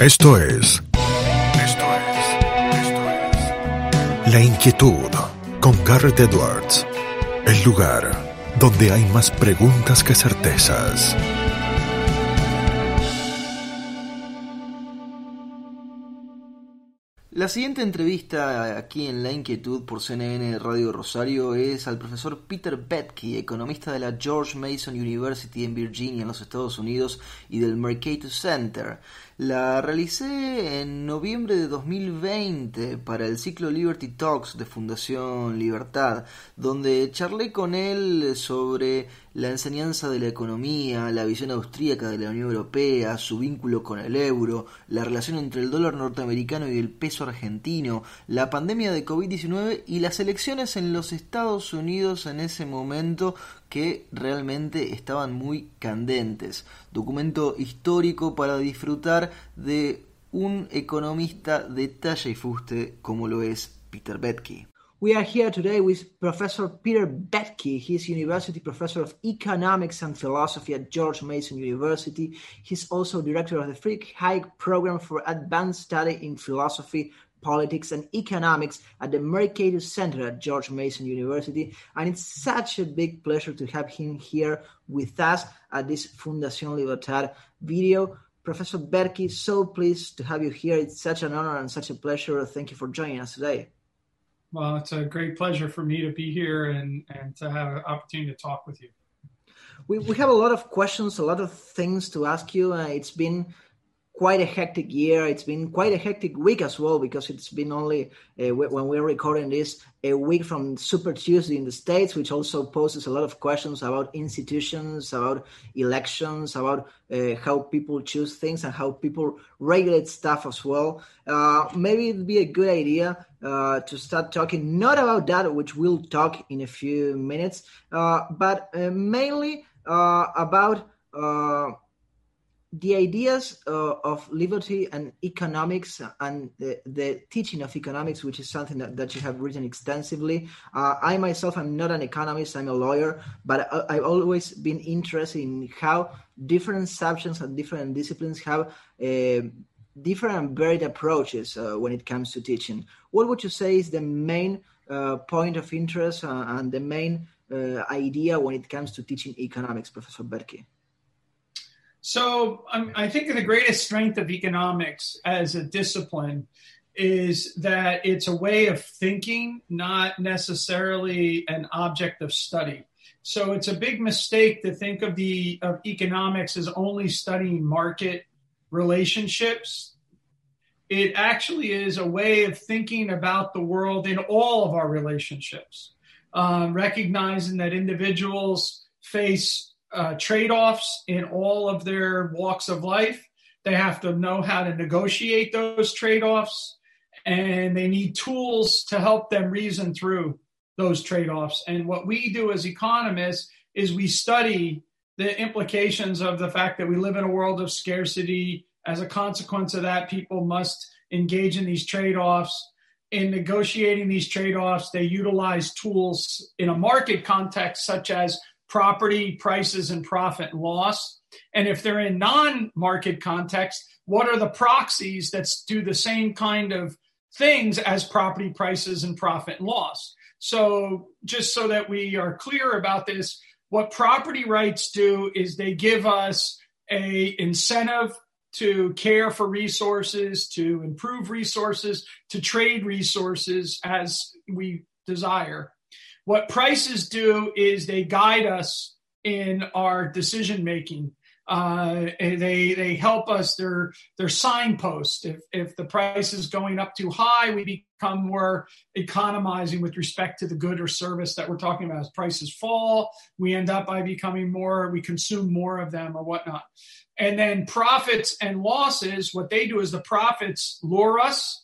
Esto es. Esto es. Esto es. La inquietud con Garrett Edwards. El lugar donde hay más preguntas que certezas. La siguiente entrevista aquí en La Inquietud por CNN Radio Rosario es al profesor Peter Betke, economista de la George Mason University en Virginia, en los Estados Unidos, y del Mercator Center. La realicé en noviembre de 2020 para el ciclo Liberty Talks de Fundación Libertad, donde charlé con él sobre la enseñanza de la economía, la visión austríaca de la Unión Europea, su vínculo con el euro, la relación entre el dólar norteamericano y el peso argentino, la pandemia de COVID-19 y las elecciones en los Estados Unidos en ese momento que realmente estaban muy candentes. Documento histórico para disfrutar de un economista de talla y fuste como lo es Peter Betke. We are here today with Professor Peter Betke. He's University Professor of Economics and Philosophy at George Mason University. He's also director of the Frick Hayek Program for Advanced Study in Philosophy, Politics, and Economics at the Mercatus Center at George Mason University. And it's such a big pleasure to have him here with us at this Fundación Libertad video. Professor Boettke, so pleased to have you here. It's such an honor and such a pleasure. Thank you for joining us today. Well, it's a great pleasure for me to be here and, and to have an opportunity to talk with you. We, we have a lot of questions, a lot of things to ask you. Uh, it's been quite a hectic year. It's been quite a hectic week as well because it's been only uh, when we're recording this a week from Super Tuesday in the States, which also poses a lot of questions about institutions, about elections, about uh, how people choose things and how people regulate stuff as well. Uh, maybe it'd be a good idea uh, to start talking not about that, which we'll talk in a few minutes, uh, but uh, mainly about the ideas uh, of liberty and economics and the, the, teaching of economics, which is something that, that you have written extensively. Uh, I myself am not an economist, I'm a lawyer, but I, have always been interested in how different subjects and different disciplines have uh, different and varied approaches uh, when it comes to teaching. What would you say is the main uh, point of interest uh, and the main idea when it comes to teaching economics, Professor Boettke? So um, I think the greatest strength of economics as a discipline is that it's a way of thinking, not necessarily an object of study. So it's a big mistake to think of the of economics as only studying market relationships. It actually is a way of thinking about the world in all of our relationships, um, recognizing that individuals face uh, trade offs in all of their walks of life. They have to know how to negotiate those trade offs, and they need tools to help them reason through those trade offs. And what we do as economists is we study the implications of the fact that we live in a world of scarcity. As a consequence of that, people must engage in these trade offs. In negotiating these trade offs, they utilize tools in a market context, such as property prices and profit and loss. And if they're in non market context, what are the proxies that do the same kind of things as property prices and profit and loss? So, just so that we are clear about this, what property rights do is they give us a incentive to care for resources, to improve resources, to trade resources as we desire. What prices do is they guide us in our decision making. Uh, they they help us. They're they're signposts. If if the price is going up too high, we become more economizing with respect to the good or service that we're talking about. As prices fall, we end up by becoming more. We consume more of them or whatnot. And then profits and losses. What they do is the profits lure us,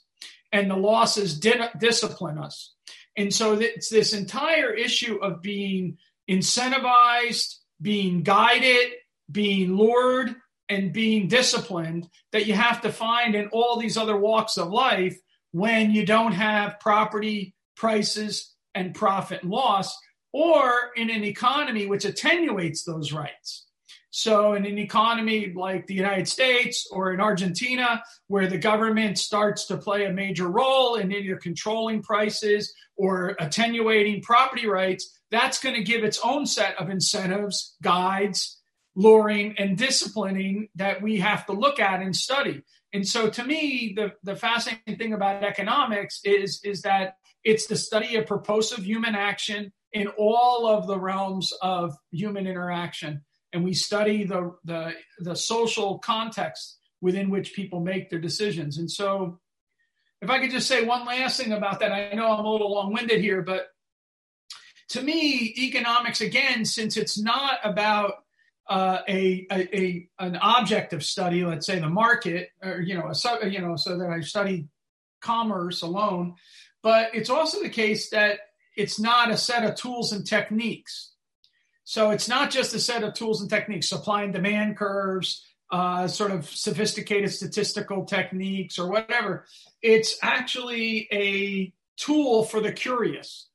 and the losses di- discipline us. And so it's this entire issue of being incentivized, being guided, being lured, and being disciplined that you have to find in all these other walks of life when you don't have property prices and profit and loss, or in an economy which attenuates those rights. So, in an economy like the United States or in Argentina, where the government starts to play a major role in either controlling prices or attenuating property rights, that's going to give its own set of incentives, guides, luring, and disciplining that we have to look at and study. And so, to me, the, the fascinating thing about economics is, is that it's the study of purposive human action in all of the realms of human interaction and we study the, the, the social context within which people make their decisions. And so, if I could just say one last thing about that, I know I'm a little long winded here, but to me, economics, again, since it's not about uh, a, a, a, an object of study, let's say the market, or you know, a, you know, so that I study commerce alone, but it's also the case that it's not a set of tools and techniques. So it's not just a set of tools and techniques, supply and demand curves, uh, sort of sophisticated statistical techniques or whatever. It's actually a tool for the curious.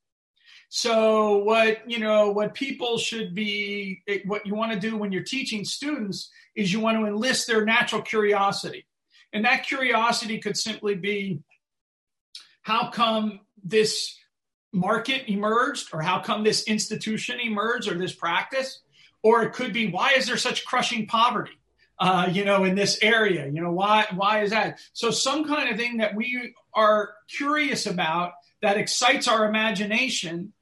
So what you know, what people should be, what you want to do when you're teaching students is you want to enlist their natural curiosity, and that curiosity could simply be, how come this market emerged or how come this institution emerged or this practice? Or it could be why is there such crushing poverty uh, you know in this area? You know why why is that? So some kind of thing that we are curious about that excites our imagination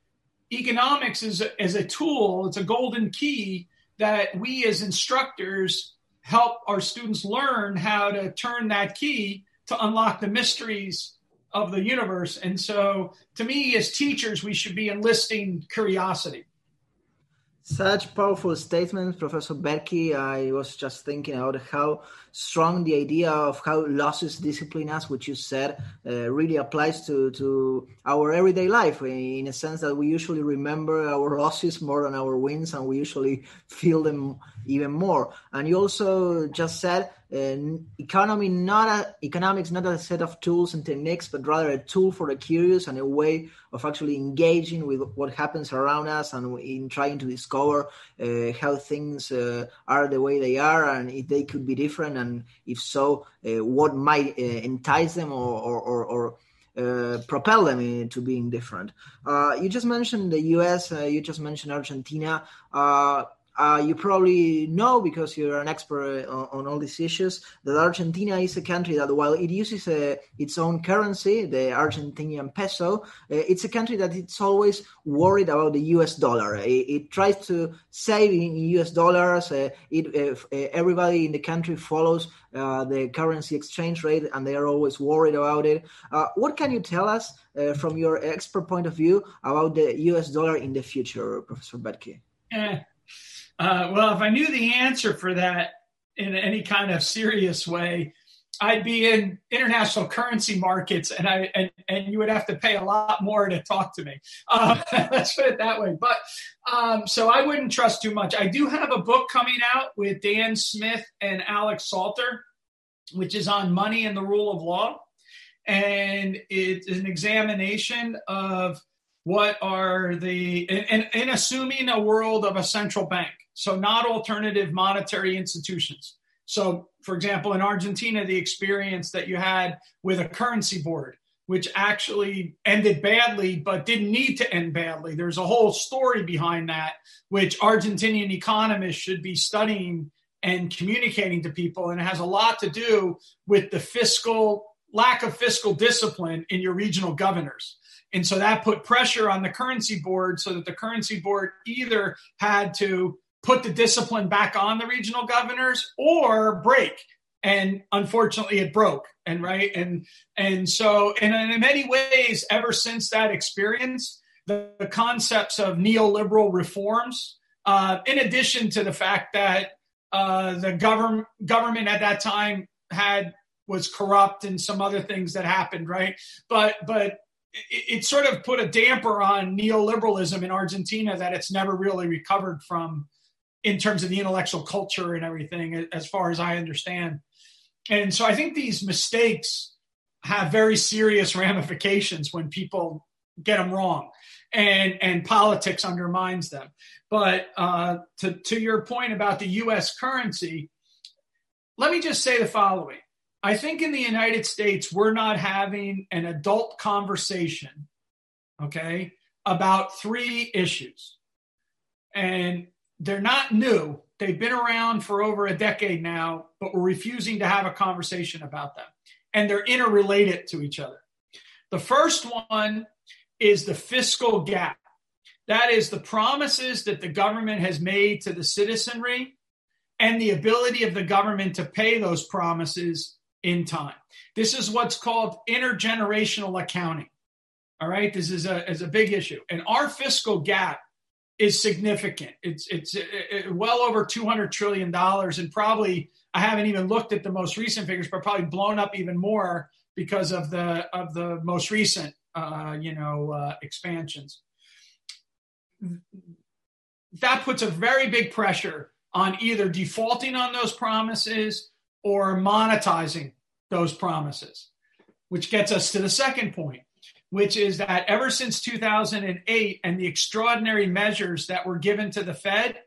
economics is, is a tool it's a golden key that we as instructors help our students learn how to turn that key to unlock the mysteries of the universe. And so, to me, as teachers, we should be enlisting curiosity. Such powerful statements, Professor Boettke. I was just thinking about how strong the idea of how losses discipline us, which you said, uh, really applies to, to our everyday life in a sense that we usually remember our losses more than our wins and we usually feel them even more. And you also just said uh, economy not a, economics not a set of tools and techniques but rather a tool for the curious and a way of actually engaging with what happens around us and in trying to discover uh, how things uh, are the way they are and if they could be different and if so uh, what might uh, entice them or, or, or, or uh, propel them into being different. Uh, you just mentioned the U.S. Uh, you just mentioned Argentina. Uh, you probably know because you're an expert on, on, all these issues that Argentina is a country that, while it uses uh, its own currency, the Argentinian peso, uh, it's a country that it's always worried about the U.S. dollar. It, it tries to save in U.S. dollars. Uh, it, uh, everybody in the country follows uh, the currency exchange rate, and they are always worried about it. what can you tell us from your expert point of view about the U.S. dollar in the future, Professor? Yeah. Uh, well, if I knew the answer for that in any kind of serious way, I'd be in international currency markets, and I and, and you would have to pay a lot more to talk to me. Um, let's put it that way. But um, so I wouldn't trust too much. I do have a book coming out with Dan Smith and Alex Salter, which is on money and the rule of law, and it's an examination of what are the and, and assuming a world of a central bank so not alternative monetary institutions. So, for example, in Argentina, the experience that you had with a currency board, which actually ended badly, but didn't need to end badly. There's a whole story behind that, which Argentinian economists should be studying and communicating to people. And it has a lot to do with the fiscal lack of fiscal discipline in your regional governors. And so that put pressure on the currency board so that the currency board either had to put the discipline back on the regional governors or break. And unfortunately it broke and right and and so and in many ways ever since that experience the, the concepts of neoliberal reforms uh, in addition to the fact that uh, the government government at that time had was corrupt and some other things that happened right? But but it, it sort of put a damper on neoliberalism in argentina that it's never really recovered from in terms of the intellectual culture and everything, as far as I understand. And so I think these mistakes have very serious ramifications when people get them wrong. and and politics undermines them. But uh, to to your point about the U.S. currency, let me just say the following: I think in the United States we're not having an adult conversation, okay, about three issues, and they're not new. They've been around for over a decade now, but we're refusing to have a conversation about them, and they're interrelated to each other. The first one is the fiscal gap. That is the promises that the government has made to the citizenry and the ability of the government to pay those promises in time. This is what's called intergenerational accounting. All right, this is a, is a big issue. And our fiscal gap is significant. It's it's it, well over 200 trillion dollars and probably I haven't even looked at the most recent figures but probably blown up even more because of the of the most recent uh, you know, uh, expansions. That puts a very big pressure on either defaulting on those promises or monetizing those promises, which gets us to the second point, which is that ever since 2008 and the extraordinary measures that were given to the Fed,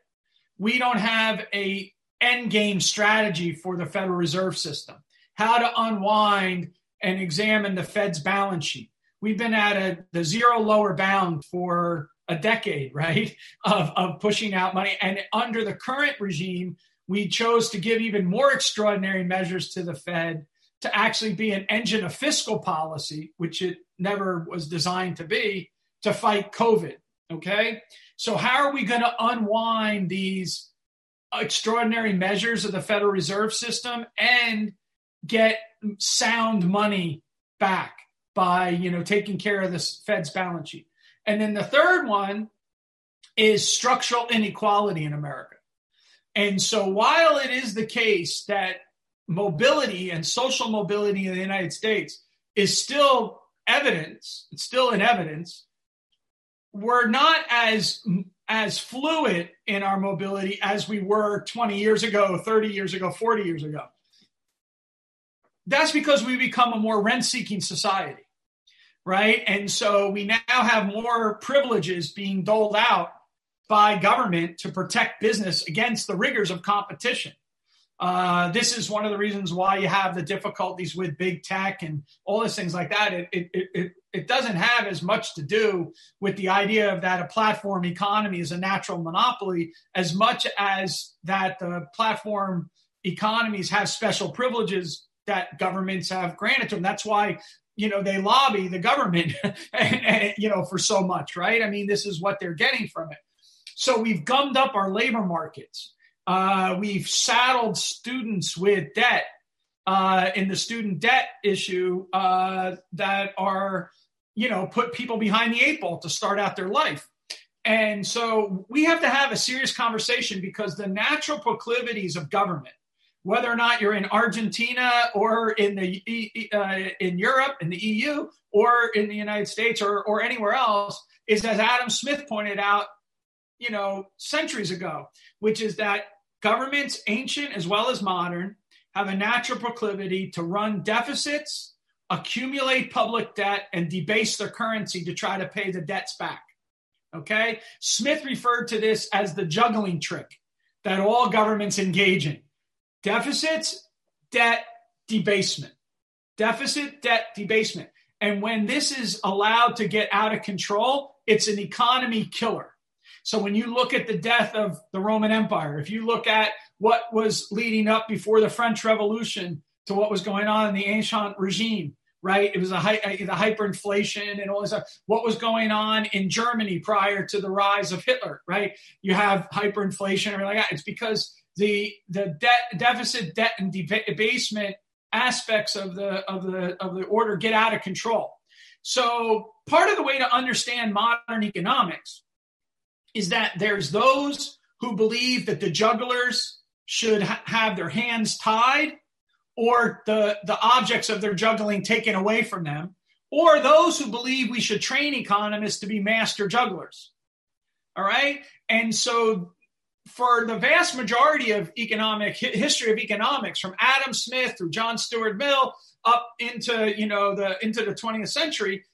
we don't have a end game strategy for the Federal Reserve System. How to unwind and examine the Fed's balance sheet we've been at a, the zero lower bound for a decade, right, of, of pushing out money. And under the current regime, we chose to give even more extraordinary measures to the Fed to actually be an engine of fiscal policy, which it never was designed to be, to fight COVID. Okay. So, how are we going to unwind these extraordinary measures of the Federal Reserve System and get sound money back? by you know taking care of the Fed's balance sheet. And then the third one is structural inequality in America. And so while it is the case that mobility and social mobility in the United States is still evidence, it's still in evidence, we're not as as fluid in our mobility as we were 20 years ago, 30 years ago, 40 years ago. That's because we become a more rent seeking society right? And so we now have more privileges being doled out by government to protect business against the rigors of competition. Uh, this is one of the reasons why you have the difficulties with big tech and all these things like that. It, it, it, it doesn't have as much to do with the idea of that a platform economy is a natural monopoly as much as that the platform economies have special privileges that governments have granted to them. That's why you know they lobby the government and, and, you know for so much right i mean this is what they're getting from it so we've gummed up our labor markets uh, we've saddled students with debt uh, in the student debt issue uh, that are you know put people behind the eight ball to start out their life. And so we have to have a serious conversation because the natural proclivities of government whether or not you're in Argentina or in the uh, in Europe, in the EU, or in the United States, or or anywhere else, is as Adam Smith pointed out, you know, centuries ago, which is that governments, ancient as well as modern, have a natural proclivity to run deficits, accumulate public debt, and debase their currency to try to pay the debts back. Okay, Smith referred to this as the juggling trick that all governments engage in Deficits, debt, debasement. Deficit, debt, debasement. And when this is allowed to get out of control, it's an economy killer. So when you look at the death of the Roman Empire, if you look at what was leading up before the French Revolution to what was going on in the ancient regime, right? It was a, the hyperinflation and all this stuff. What was going on in Germany prior to the rise of Hitler, right? You have hyperinflation and like that. It's because the the debt deficit debt and debasement aspects of the of the of the order get out of control. So part of the way to understand modern economics is that there's those who believe that the jugglers should ha- have their hands tied or the the objects of their juggling taken away from them or those who believe we should train economists to be master jugglers. All right? And so for the vast majority of economic history of economics, from Adam Smith through John Stuart Mill up into you know the into the 20th century,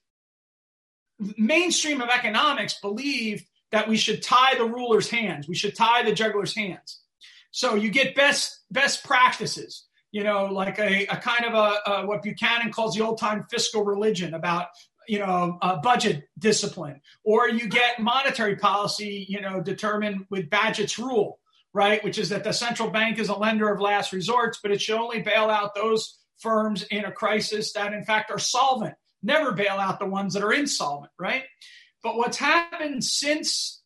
mainstream of economics believed that we should tie the ruler's hands. We should tie the juggler's hands. So you get best best practices. You know, like a, a kind of a, a what Buchanan calls the old time fiscal religion about you know uh, budget discipline, or you get monetary policy. You know, determined with Bagehot's rule, right? Which is that the central bank is a lender of last resorts, but it should only bail out those firms in a crisis that in fact are solvent. Never bail out the ones that are insolvent, right? But what's happened since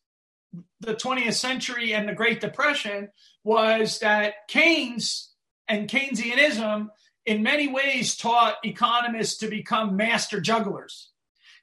the 20th century and the Great Depression was that Keynes and Keynesianism, in many ways, taught economists to become master jugglers.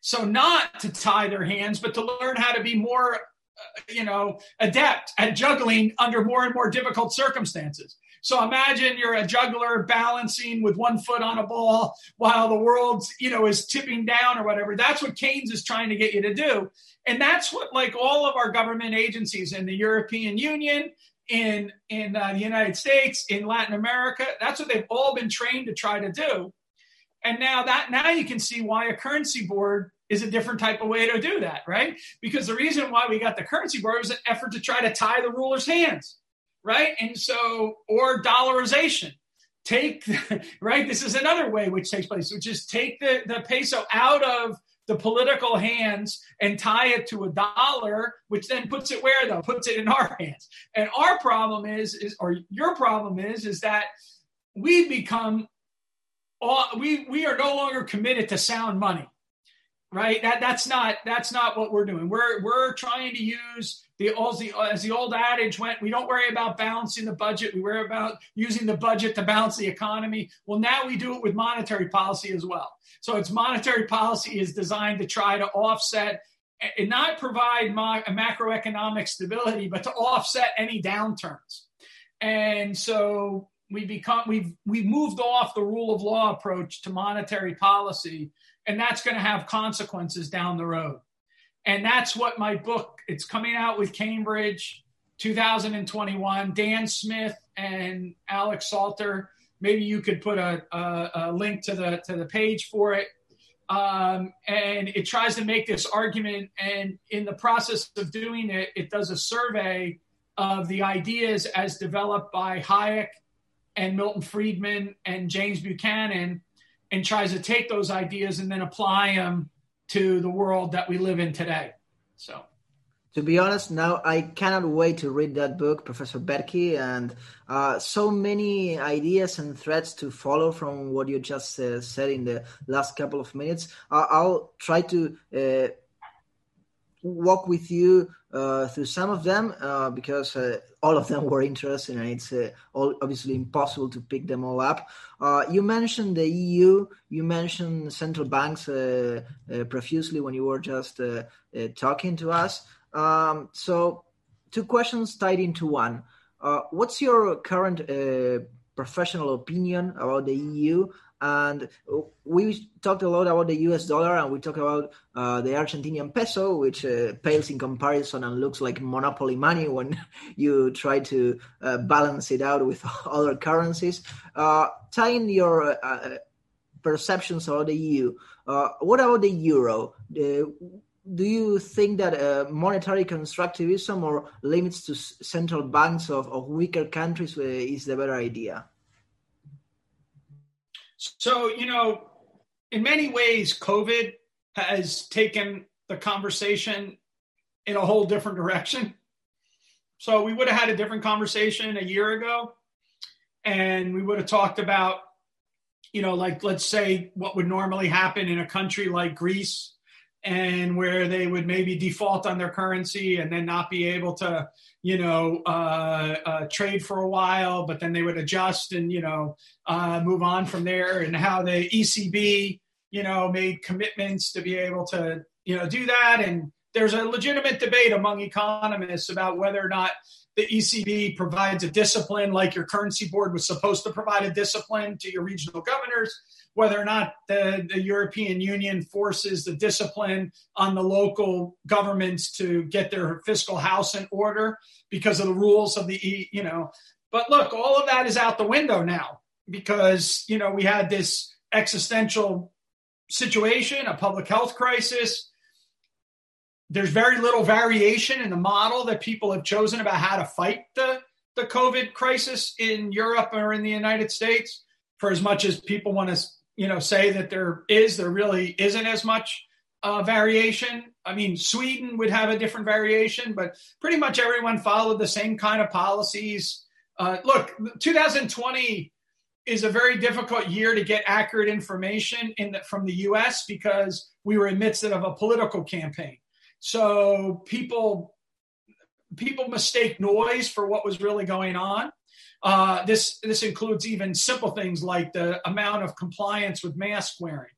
So, not to tie their hands, but to learn how to be more, uh, you know, adept at juggling under more and more difficult circumstances. So imagine you're a juggler balancing with one foot on a ball while the world's, you know, is tipping down or whatever. That's what Keynes is trying to get you to do. And that's what like all of our government agencies in the European Union, in in uh, the United States, in Latin America, that's what they've all been trained to try to do. And now that now you can see why a currency board is a different type of way to do that, right? Because the reason why we got the currency board was an effort to try to tie the ruler's hands right? And so, or dollarization. Take, right? This is another way which takes place, which is take the, the peso out of the political hands and tie it to a dollar, which then puts it where though? Puts it in our hands. And our problem is, is or your problem is, is that we become all we we are no longer committed to sound money right that that's not that's not what we're doing we're we're trying to use the uh, as the old adage went, we don't worry about balancing the budget. We worry about using the budget to balance the economy. Well, now we do it with monetary policy as well. So its monetary policy is designed to try to offset and not provide ma- macroeconomic stability, but to offset any downturns. And so we become we've we've moved off the rule of law approach to monetary policy, and that's going to have consequences down the road and that's what my book it's coming out with cambridge 2021 dan smith and alex salter maybe you could put a, a, a link to the to the page for it. Um, and it tries to make this argument and in the process of doing it it does a survey of the ideas as developed by hayek and milton friedman and james buchanan and tries to take those ideas and then apply them to the world that we live in today. So, to be honest, now I cannot wait to read that book, Professor Boettke, and uh, so many ideas and threads to follow from what you just uh, said in the last couple of minutes. Uh, I'll try to uh, walk with you uh, through some of them uh, because uh, all of them were interesting and it's uh, all, obviously impossible to pick them all up. Uh, you mentioned the EU, you mentioned central banks profusely when you were just talking to us. Um, so, two questions tied into one. what's your current professional opinion about the EU and we talked a lot about the US dollar and we talked about uh, the Argentinian peso, which uh, pales in comparison and looks like monopoly money when you try to uh, balance it out with other currencies. Uh, tying your uh, uh, perceptions about the EU, what about the euro? do you think that monetary constructivism or limits to central banks of, of weaker countries is the better idea? So, you know, in many ways, COVID has taken the conversation in a whole different direction. So, we would have had a different conversation a year ago, and we would have talked about, you know, like let's say what would normally happen in a country like Greece and where they would maybe default on their currency and then not be able to, you know, uh, uh, trade for a while, but then they would adjust and, you know, uh, move on from there, and how the ECB, you know, made commitments to be able to, you know, do that. And there's a legitimate debate among economists about whether or not the ECB provides a discipline like your currency board was supposed to provide a discipline to your regional governors whether or not the, the European Union forces the discipline on the local governments to get their fiscal house in order because of the rules of the, you know. But look, all of that is out the window now because, you know, we had this existential situation, a public health crisis. There's very little variation in the model that people have chosen about how to fight the, the COVID crisis in Europe or in the United States. For as much as people want to, you know, say that there is, there really isn't as much uh, variation. I mean, Sweden would have a different variation, but pretty much everyone followed the same kind of policies. Uh, look, 2020 is a very difficult year to get accurate information in the, from the U.S. because we were in midst of a political campaign. So people people mistake noise for what was really going on. Uh, this this includes even simple things like the amount of compliance with mask wearing.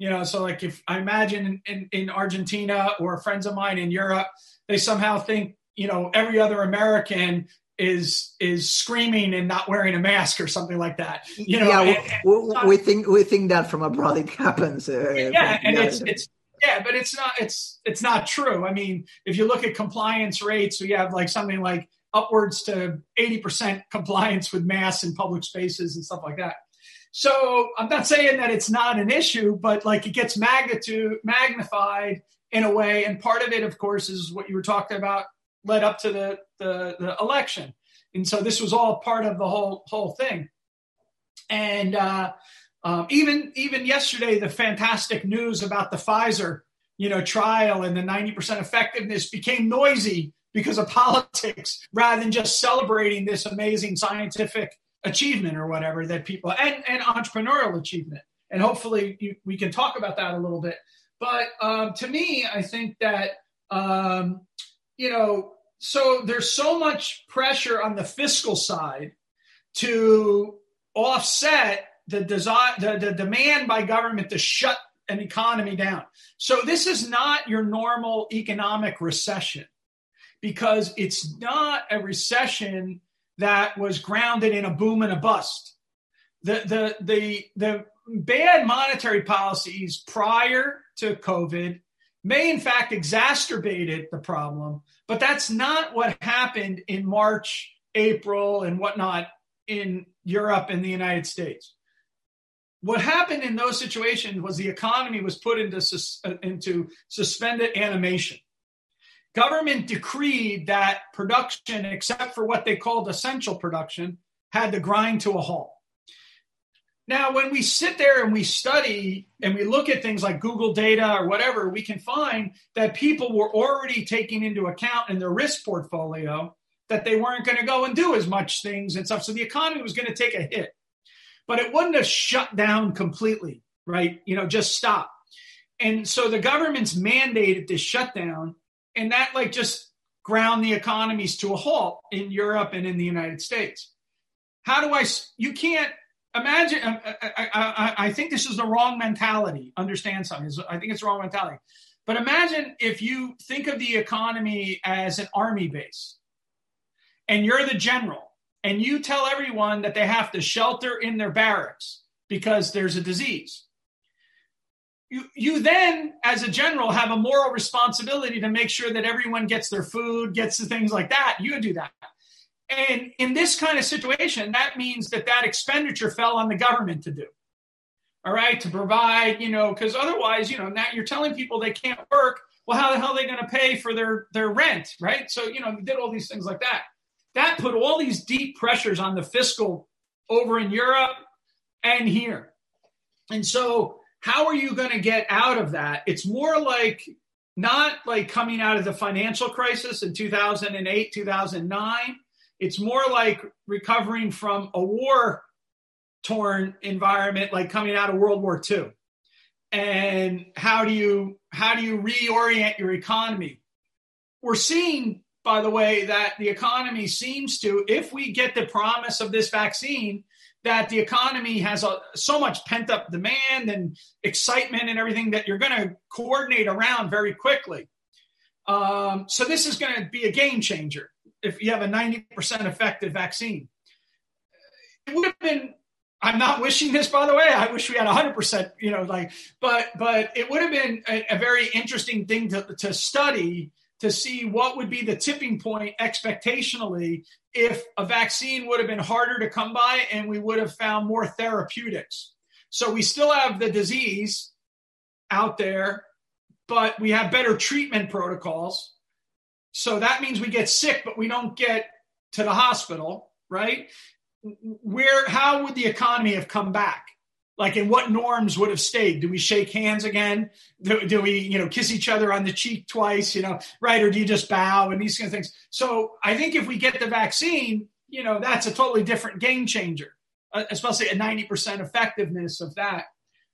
You know, so like if I imagine in, in Argentina or friends of mine in Europe, they somehow think you know every other American is is screaming and not wearing a mask or something like that. You know, yeah, and, and we, we, think we think that from abroad it happens. Uh, yeah, and yeah. it's it's yeah, but it's not it's it's not true. I mean, if you look at compliance rates, we have like something like upwards to 80% compliance with masks in public spaces and stuff like that. So I'm not saying that it's not an issue, but like it gets magnitude magnified in a way. And part of it, of course, is what you were talking about led up to the, the, the election. And so this was all part of the whole whole thing. And uh, um, even even yesterday, the fantastic news about the Pfizer you know trial and the 90% effectiveness became noisy because of politics rather than just celebrating this amazing scientific achievement or whatever that people and, and entrepreneurial achievement. And hopefully you, we can talk about that a little bit. But um, to me, I think that um, you know, so there's so much pressure on the fiscal side to offset the desire, the, the demand by government to shut an economy down. So this is not your normal economic recession because it's not a recession that was grounded in a boom and a bust. The the the the bad monetary policies prior to COVID may in fact exacerbated the problem, but that's not what happened in March, April, and whatnot in Europe and the United States what happened in those situations was the economy was put into, sus- uh, into suspended animation. Government decreed that production, except for what they called essential production, had to grind to a halt. Now, when we sit there and we study and we look at things like Google data or whatever, we can find that people were already taking into account in their risk portfolio that they weren't going to go and do as much things and stuff. So the economy was going to take a hit but it wouldn't have shut down completely, right? You know, just stop. And so the government's mandated this shutdown, and that like just ground the economies to a halt in Europe and in the United States. How do I? You can't imagine. I, I, I, I think this is the wrong mentality. Understand something? I think it's the wrong mentality. But imagine if you think of the economy as an army base, and you're the general, and you tell everyone that they have to shelter in their barracks because there's a disease. You, you then, as a general, have a moral responsibility to make sure that everyone gets their food, gets the things like that. You do that. And in this kind of situation, that means that that expenditure fell on the government to do. All right, to provide, you know, because otherwise, you know, now you're telling people they can't work. Well, how the hell are they going to pay for their their rent, right? So, you know, did all these things like that. That put all these deep pressures on the fiscal over in Europe and here. And so, how are you going to get out of that? It's more like not like coming out of the financial crisis in 2008, 2009. It's more like recovering from a war torn environment like coming out of World War II. And how do you how do you reorient your economy? We're seeing by the way, that the economy seems to, if we get the promise of this vaccine, that the economy has a, so much pent up demand and excitement and everything that you're going to coordinate around very quickly. Um, so this is going to be a game changer if you have a 90% effective vaccine. It would have been I'm not wishing this, by the way. I wish we had 100%, you know, like, but, but it would have been a, a very interesting thing to, to study to see what would be the tipping point expectationally if a vaccine would have been harder to come by and we would have found more therapeutics. So we still have the disease out there, but we have better treatment protocols. So that means we get sick, but we don't get to the hospital, right? Where, how would the economy have come back? Like, in what norms would have stayed? Do we shake hands again? Do, do, we, you know, kiss each other on the cheek twice, you know, right? Or do you just bow and these kind of things? So I think if we get the vaccine, you know, that's a totally different game changer, uh, especially a 90% effectiveness of that.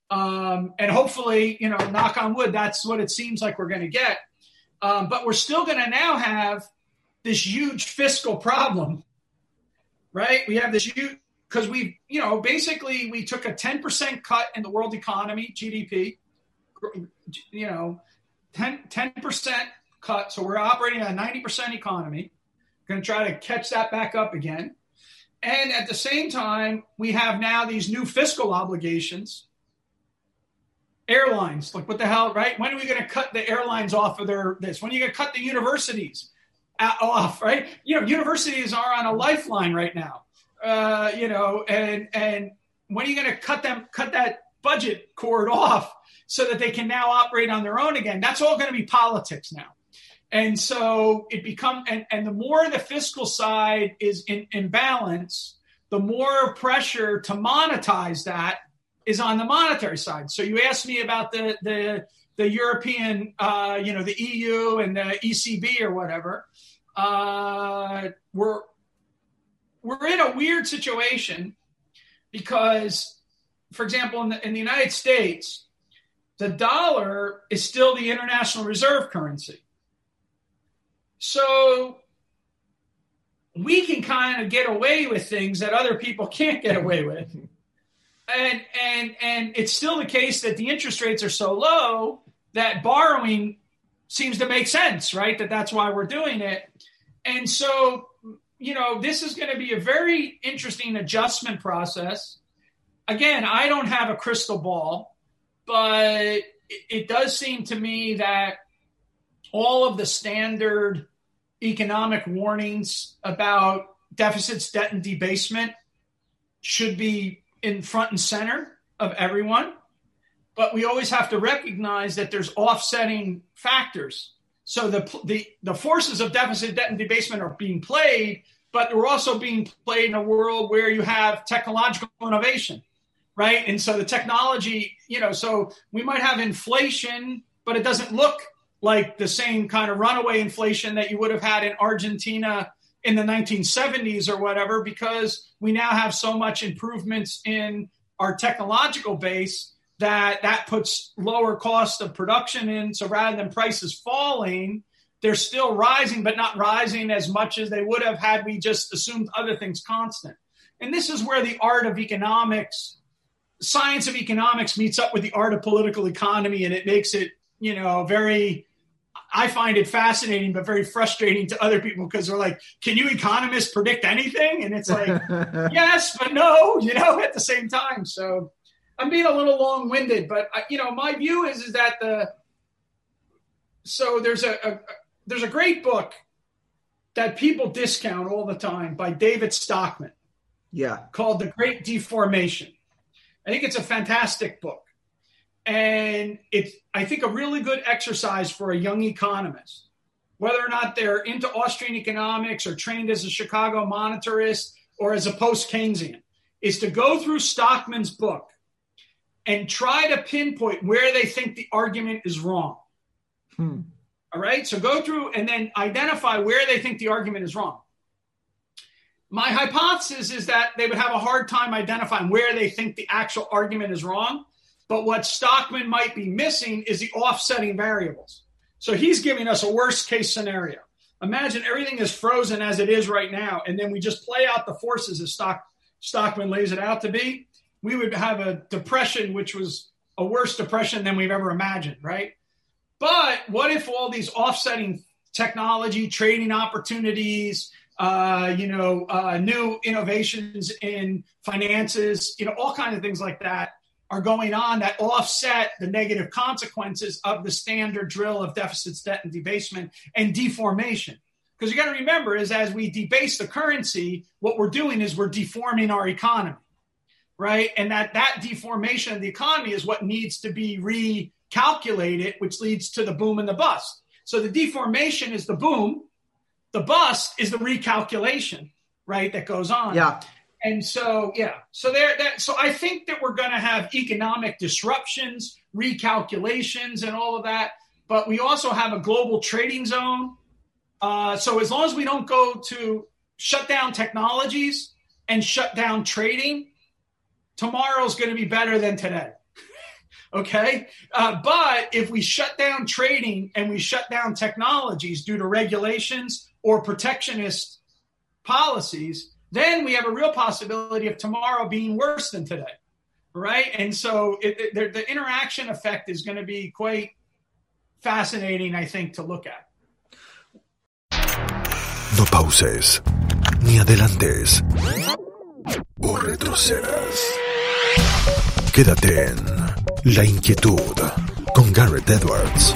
Um, and hopefully, you know, knock on wood, that's what it seems like we're going to get. Um, but we're still going to now have this huge fiscal problem, right? We have this huge because we, you know, basically we took a 10% cut in the world economy, GDP, you know, 10, 10% cut. So we're operating at a 90% economy. Going to try to catch that back up again. And at the same time, we have now these new fiscal obligations. Airlines, like what the hell, right? When are we going to cut the airlines off of their this? When are you going to cut the universities uh, off, right? You know, universities are on a lifeline right now uh, you know, and and when are you going to cut them cut that budget cord off so that they can now operate on their own again? That's all going to be politics now. And so it become and, and the more the fiscal side is in, in balance, the more pressure to monetize that is on the monetary side. So you asked me about the the the European, uh, you know, the EU and the ECB or whatever. Uh, we're we're in a weird situation because, for example, in the, in the United States, the dollar is still the international reserve currency. So we can kind of get away with things that other people can't get away with. And and and it's still the case that the interest rates are so low that borrowing seems to make sense, right? That that's why we're doing it. And so you know, this is going to be a very interesting adjustment process. Again, I don't have a crystal ball, but it, it does seem to me that all of the standard economic warnings about deficits, debt, and debasement should be in front and center of everyone. But we always have to recognize that there's offsetting factors so the, the, the forces of deficit, debt, and debasement are being played, but they're also being played in a world where you have technological innovation, right? And so the technology, you know, so we might have inflation, but it doesn't look like the same kind of runaway inflation that you would have had in Argentina in the 1970s or whatever, because we now have so much improvements in our technological base that that puts lower cost of production in. So rather than prices falling, they're still rising, but not rising as much as they would have had we just assumed other things constant. And this is where the art of economics, science of economics meets up with the art of political economy, and it makes it, you know, very I find it fascinating, but very frustrating to other people because they're like, "Can you economists predict anything?" And it's like, yes, but no, you know, at the same time. So I'm being a little long winded, but uh, you know, my view is is that the so there's a, a there's a great book that people discount all the time by David Stockman. Yeah, called The Great Deformation. I think it's a fantastic book, and it's I think a really good exercise for a young economist, whether or not they're into Austrian economics or trained as a Chicago monetarist or as a post Keynesian, is to go through Stockman's book and try to pinpoint where they think the argument is wrong. Hmm. All right. So go through and then identify where they think the argument is wrong. My hypothesis is that they would have a hard time identifying where they think the actual argument is wrong. But what Stockman might be missing is the offsetting variables. So he's giving us a worst case scenario. Imagine everything is frozen as it is right now, and then we just play out the forces as Stock, Stockman lays it out to be we would have a depression which was a worse depression than we've ever imagined, right? But what if all these offsetting technology, trading opportunities, uh, you know, uh, new innovations in finances, you know, all kinds of things like that are going on that offset the negative consequences of the standard drill of deficits, debt, and debasement and deformation. Because you got to remember, is as we debase the currency, what we're doing is we're deforming our economy right? And that that deformation of the economy is what needs to be recalculated, which leads to the boom and the bust. So the deformation is the boom, the bust is the recalculation, right? That goes on. Yeah. And so, yeah, so there, that, so I think that we're going to have economic disruptions, recalculations, and all of that. But we also have a global trading zone. Uh, so as long as we don't go to shut down technologies and shut down trading, tomorrow's going to be better than today. okay. Uh, but if we shut down trading and we shut down technologies due to regulations or protectionist policies, then we have a real possibility of tomorrow being worse than today. Right. And so it, it, the, the interaction effect is going to be quite fascinating, I think, to look at. No pauses, ni adelantes, o retrocedas. Quédate en La Inquietud con Garret Edwards.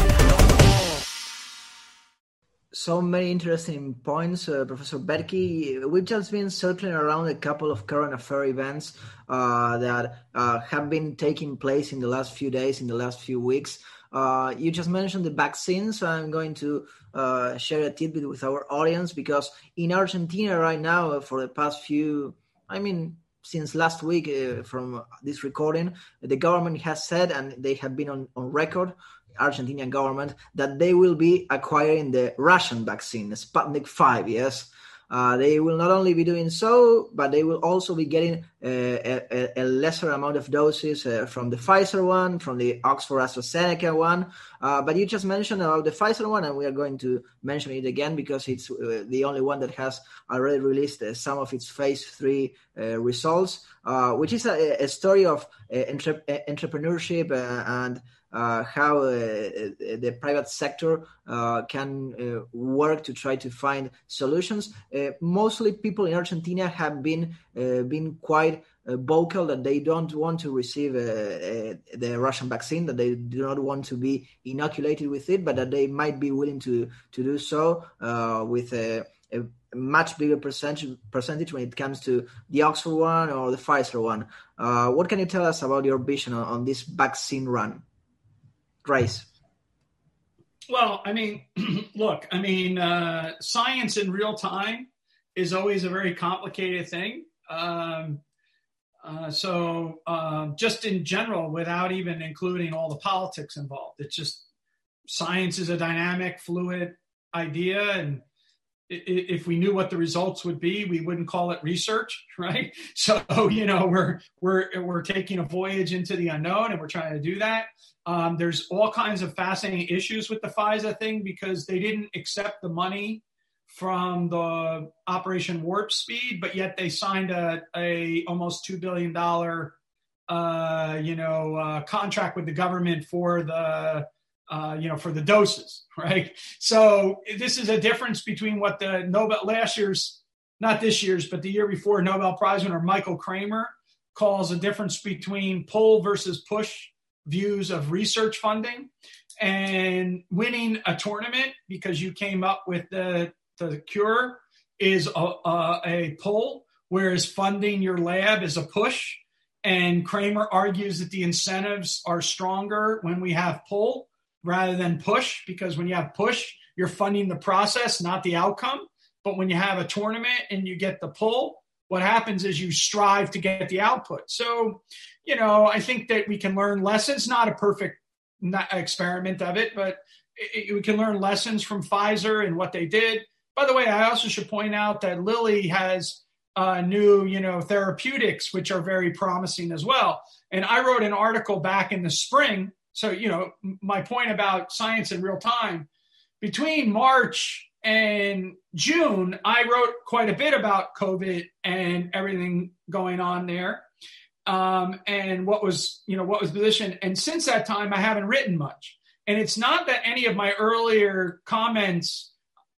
so many interesting points, uh, Professor Boettke. We've just been circling around a couple of current affair events uh, that uh, have been taking place in the last few days, in the last few weeks. Uh, you just mentioned the vaccines. I'm going to uh, share a tidbit with our audience because in Argentina right now, for the past few, I mean, since last week uh, from this recording, the government has said, and they have been on, on record, Argentinian government that they will be acquiring the Russian vaccine, Sputnik 5, yes. Uh, they will not only be doing so, but they will also be getting uh, a, a, lesser amount of doses uh, from the Pfizer one, from the Oxford AstraZeneca one. Uh, but you just mentioned about the Pfizer one, and we are going to mention it again because it's uh, the only one that has already released uh, some of its phase three results, which is a, a story of entre- entrepreneurship and Uh, how uh, uh, the private sector uh, can uh, work to try to find solutions. mostly, people in Argentina have been been quite vocal that they don't want to receive the Russian vaccine, that they do not want to be inoculated with it, but that they might be willing to to do so with a, a much bigger percentage percentage when it comes to the Oxford one or the Pfizer one. Uh, what can you tell us about your vision on, on this vaccine run? Grace? Well, I mean, look, I mean, uh, science in real time is always a very complicated thing. Um, uh, so, um, just in general, without even including all the politics involved, it's just science is a dynamic, fluid idea, and if we knew what the results would be, we wouldn't call it research, right? So you know we're we're we're taking a voyage into the unknown, and we're trying to do that. Um, there's all kinds of fascinating issues with the Pfizer thing because they didn't accept the money from the Operation Warp Speed, but yet they signed a, a almost two billion dollar uh, you know uh, contract with the government for the uh, you know, for the doses, right? So this is a difference between what the Nobel last year's, not this year's, but the year before Nobel Prize winner Michael Kremer calls a difference between pull versus push views of research funding and winning a tournament because you came up with the, the cure is a, a, a pull, whereas funding your lab is a push. And Kremer argues that the incentives are stronger when we have pull rather than push because when you have push, you're funding the process, not the outcome. But when you have a tournament and you get the pull, what happens is you strive to get the output. So, you know, I think that we can learn lessons, not a perfect experiment of it, but it, we can learn lessons from Pfizer and what they did. By the way, I also should point out that Lilly has uh, new, you know, therapeutics, which are very promising as well. And I wrote an article back in the spring so, you know, my point about science in real time between March and June, I wrote quite a bit about COVID and everything going on there. Um, and what was, you know, what was position. And since that time, I haven't written much. And it's not that any of my earlier comments,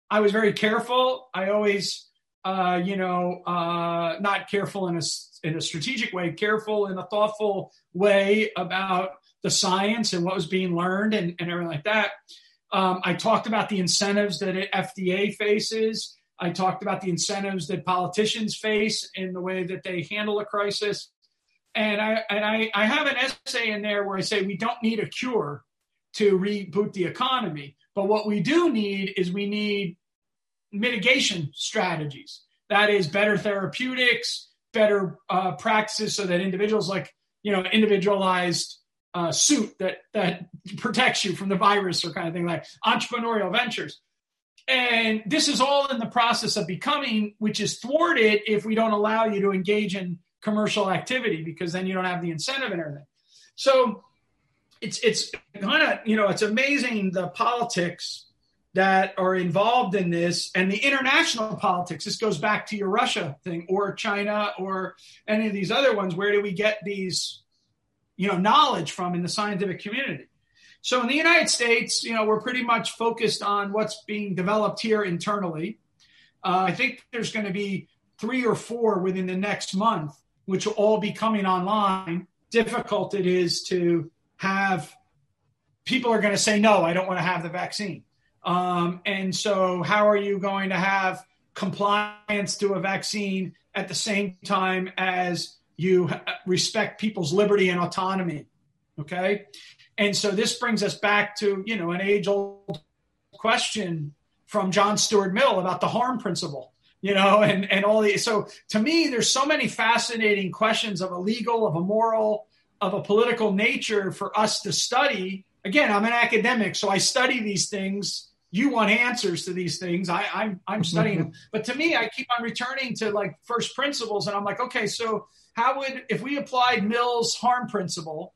I was very careful. I always, uh, you know, uh, not careful in a, in a strategic way, careful in a thoughtful way about the science and what was being learned and, and everything like that. Um, I talked about the incentives that FDA faces. I talked about the incentives that politicians face in the way that they handle a crisis. And I and I, I have an essay in there where I say we don't need a cure. to reboot the economy. But what we do need is we need mitigation strategies. That is better therapeutics, better uh, practices so that individuals like, you know, individualized uh, suit that, that protects you from the virus or kind of thing like entrepreneurial ventures. And this is all in the process of becoming, which is thwarted if we don't allow you to engage in commercial activity because then you don't have the incentive and everything. So it's it's kind of you know it's amazing the politics that are involved in this and the international politics. This goes back to your Russia thing or China or any of these other ones. Where do we get these you know knowledge from in the scientific community? So in the United States, you know, we're pretty much focused on what's being developed here internally. Uh, I think there's going to be three or four within the next month, which will all be coming online. Difficult it is to have people are going to say no, I don't want to have the vaccine. Um, and so, how are you going to have compliance to a vaccine at the same time as you uh, respect people's liberty and autonomy? Okay. And so this brings us back to, you know, an age old question from John Stuart Mill about the harm principle, you know, and, and all the, so to me, there's so many fascinating questions of a legal, of a moral, of a political nature for us to study. Again, I'm an academic, so I study these things. You want answers to these things. I, I'm, I'm studying mm-hmm. them. But to me, I keep on returning to like first principles. And I'm like, okay, so how would, if we applied Mill's harm principle,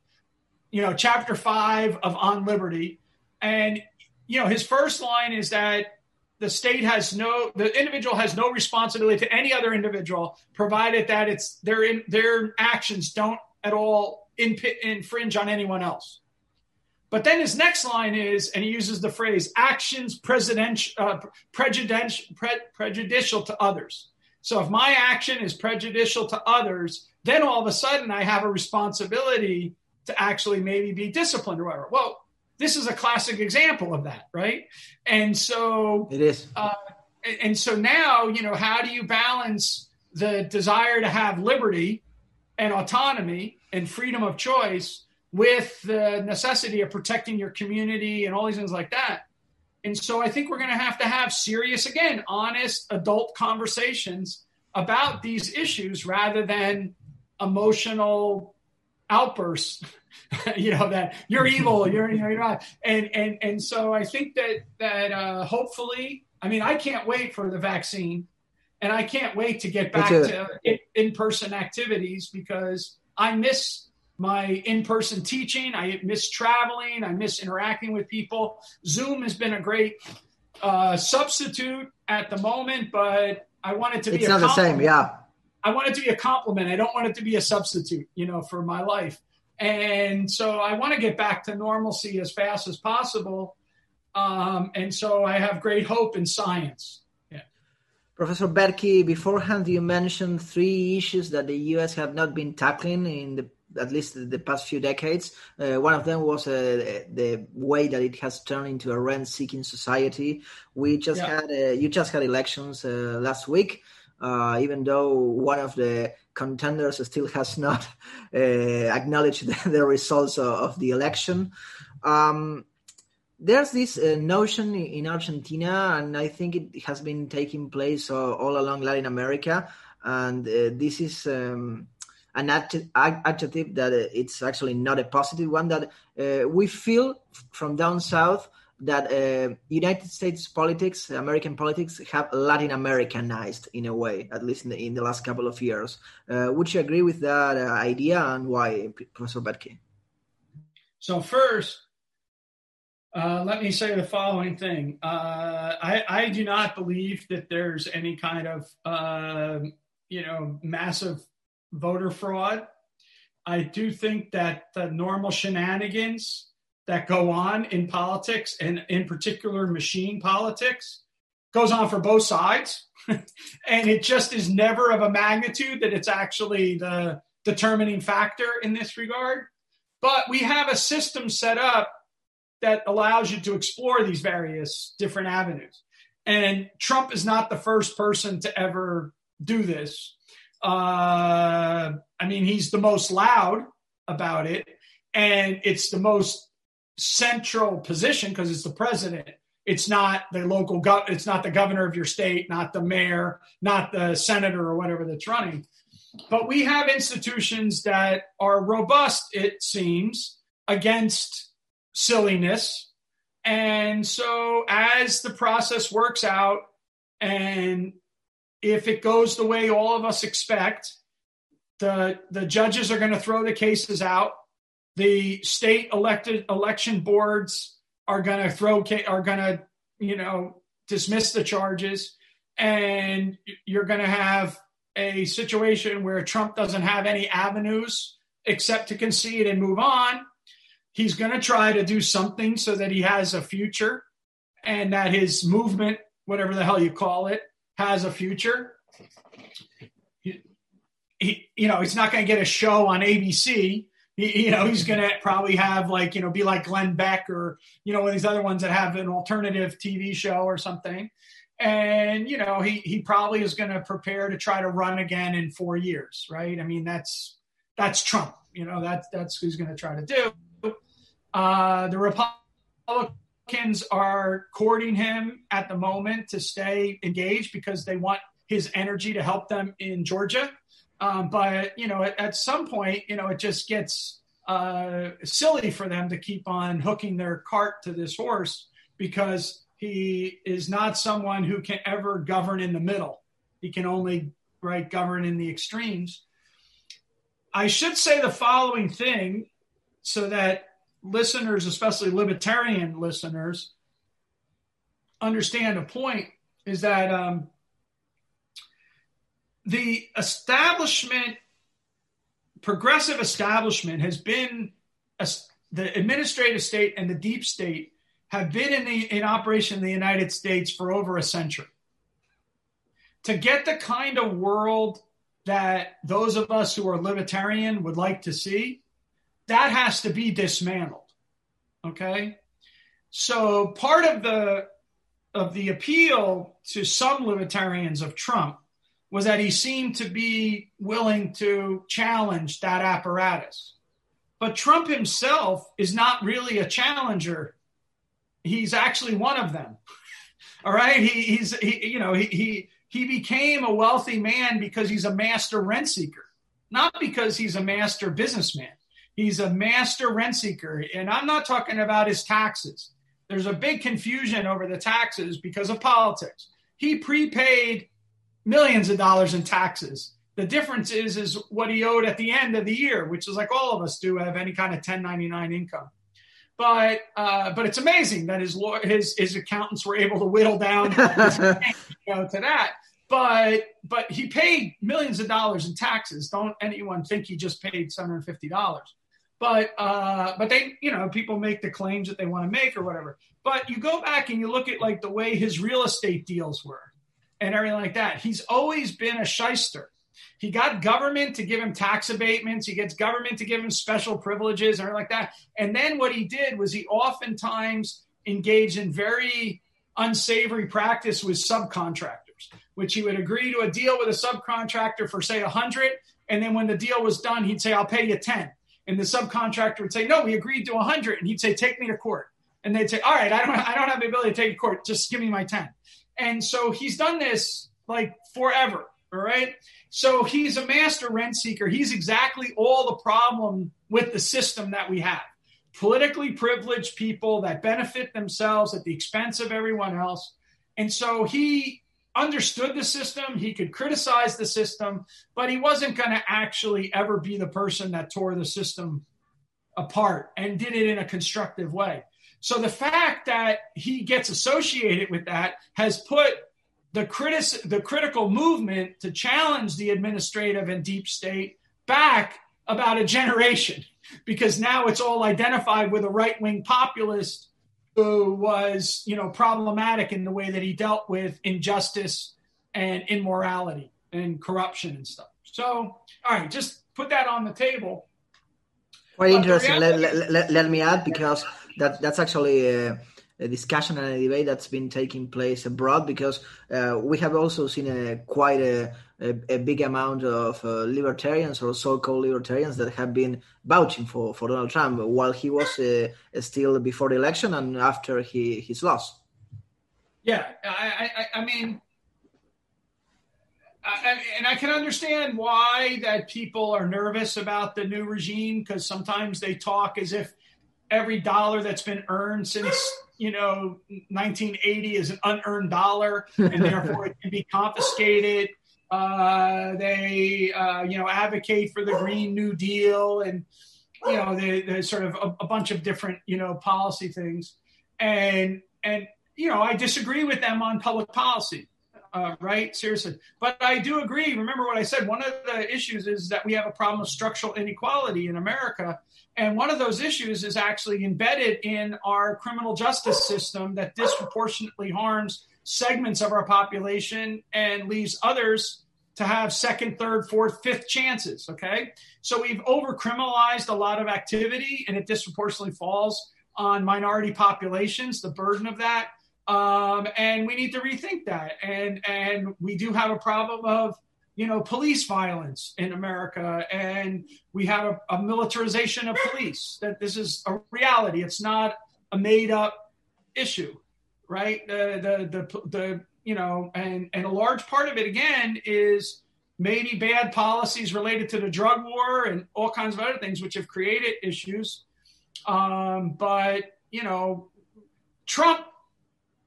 you know, chapter five of On Liberty. And, you know, his first line is that the state has no, the individual has no responsibility to any other individual, provided that it's their, in, their actions don't at all in, infringe on anyone else. But then his next line is, and he uses the phrase actions presidential, uh, prejudicial, pre, prejudicial to others. So if my action is prejudicial to others, then all of a sudden I have a responsibility to actually maybe be disciplined or whatever. Well, this is a classic example of that, right? And so it is. Uh, and so now, you know, how do you balance the desire to have liberty and autonomy and freedom of choice with the necessity of protecting your community and all these things like that? And so I think we're going to have to have serious, again, honest adult conversations about these issues rather than emotional outbursts you know that you're evil you're you're not. And and and so i think that that uh hopefully i mean i can't wait for the vaccine and i can't wait to get back to in-person activities because i miss my in-person teaching i miss traveling i miss interacting with people zoom has been a great uh substitute at the moment but i want it to be. it's not the same yeah I want it to be a complement. I don't want it to be a substitute, you know, for my life. And so I want to get back to normalcy as fast as possible. Um, and so I have great hope in science. Yeah. Professor Boettke, beforehand you mentioned three issues that the U.S. have not been tackling in the at least the past few decades. Uh, one of them was uh, the way that it has turned into a rent-seeking society. We just yeah. had uh, you just had elections uh, last week uh, even though one of the contenders still has not uh, acknowledged the, the results of, of, the election. Um, there's this uh, notion in Argentina, and I think it has been taking place all along Latin America. And uh, this is um, an adjective that uh, it's actually not a positive one. That uh, we feel from down south that uh, United States politics, American politics, have Latin Americanized in a way, at least in the, in the last couple of years. Uh, would you agree with that uh, idea, and why, Professor Boettke? So first, uh, let me say the following thing: uh, I, I, do not believe that there's any kind of you know massive voter fraud. I do think that the normal shenanigans that go on in politics and in particular machine politics goes on for both sides. And it just is never of a magnitude that it's actually the determining factor in this regard. But we have a system set up that allows you to explore these various different avenues. And trump is not the first person to ever do this uh, i mean he's the most loud about it and it's the most central position because it's the president. It's not the local gov. It's not the governor of your state, not the mayor, not the senator or whatever that's running. But we have institutions that are robust, it seems, against silliness. And so as the process works out, and if it goes the way all of us expect, the the judges are going to throw the cases out. The state elected election boards are going to throw are going to you know dismiss the charges, and you're going to have a situation where Trump doesn't have any avenues except to concede and move on. He's going to try to do something so that he has a future and that his movement, whatever the hell you call it, has a future. He, he you know, he's not going to get a show on ABC. He, you know, he's going to probably have like, you know, be like Glenn Beck or, you know, one of these other ones that have an alternative TV show or something and you know he he probably is going to prepare to try to run again in four years right i mean that's that's trump you know that's that's who's going to try to do uh, the republicans are courting him at the moment to stay engaged because they want his energy to help them in georgia um, but you know at, at, some point you know it just gets uh, silly for them to keep on hooking their cart to this horse because he is not someone who can ever govern in the middle. He can only right govern in the extremes. I should say the following thing so that listeners, especially libertarian listeners, understand a point is that um, the establishment, progressive establishment, has been a, the administrative state and the deep state have been in, the, in operation in the United States for over a century. To get the kind of world that those of us who are libertarian would like to see, that has to be dismantled. Okay? So part of the of the appeal to some libertarians of Trump was that he seemed to be willing to challenge that apparatus. But Trump himself is not really a challenger he's actually one of them. All right, he, he's he, you know he, he he became a wealthy man because he's a master rent seeker, not because he's a master businessman. He's a master rent seeker, and I'm not talking about his taxes. There's a big confusion over the taxes because of politics. He prepaid millions of dollars in taxes. The difference is is what he owed at the end of the year, which is like all of us do have any kind of 1099 income but uh, but it's amazing that his his his accountants were able to whittle down you know, to that. But but he paid millions of dollars in taxes. Don't anyone think he just paid seven hundred fifty dollars? But uh, but they you know people make the claims that they want to make or whatever. But you go back and you look at like the way his real estate deals were and everything like that. He's always been a shyster. He got government to give him tax abatements. He gets government to give him special privileges or like that. And then what he did was he oftentimes engaged in very unsavory practice with subcontractors, which he would agree to a deal with a subcontractor for say a hundred, and then when the deal was done, he'd say, "I'll pay you 10. And the subcontractor would say, "No, we agreed to a hundred. And he'd say, "Take me to court." And they'd say, "All right, I don't, I don't have the ability to take you to court. Just give me my 10." And so he's done this like forever. All right. So he's a master rent seeker. He's exactly all the problem with the system that we have. Politically privileged people that benefit themselves at the expense of everyone else. And so he understood the system, he could criticize the system, but he wasn't going to actually ever be the person that tore the system apart and did it in a constructive way. So the fact that he gets associated with that has put the, critis- the critical movement to challenge the administrative and deep state back about a generation because now it's all identified with a right wing populist who was, you know, problematic in the way that he dealt with injustice and immorality and corruption and stuff. So, all right, just put that on the table. Quite interesting. Let, let, let, let, me add because that that's actually uh, a discussion and a debate that's been taking place abroad because uh, we have also seen a quite a, a, a big amount of uh, libertarians or so-called libertarians that have been vouching for, for Donald Trump while he was uh, still before the election and after he his loss. Yeah, I, I, I mean, I, and I can understand why that people are nervous about the new regime because sometimes they talk as if every dollar that's been earned since you know 1980 is an unearned dollar and therefore it can be confiscated uh, they uh, you know advocate for the green new deal and you know there's sort of a, a, bunch of different you know policy things and and you know i disagree with them on public policy uh, right? Seriously. But I do agree. Remember what I said. One of the issues is that we have a problem of structural inequality in America. And one of those issues is actually embedded in our criminal justice system that disproportionately harms segments of our population and leaves others to have second, third, fourth, fifth chances. Okay. So we've over criminalized a lot of activity and it disproportionately falls on minority populations, the burden of that. Um, and we need to rethink that. And and we do have a problem of you know police violence in America, and we have a, a militarization of police. That this is a reality. It's not a made up issue, right? The the the, the you know, and and a large part of it again is maybe bad policies related to the drug war and all kinds of other things which have created issues. Um, but you know, Trump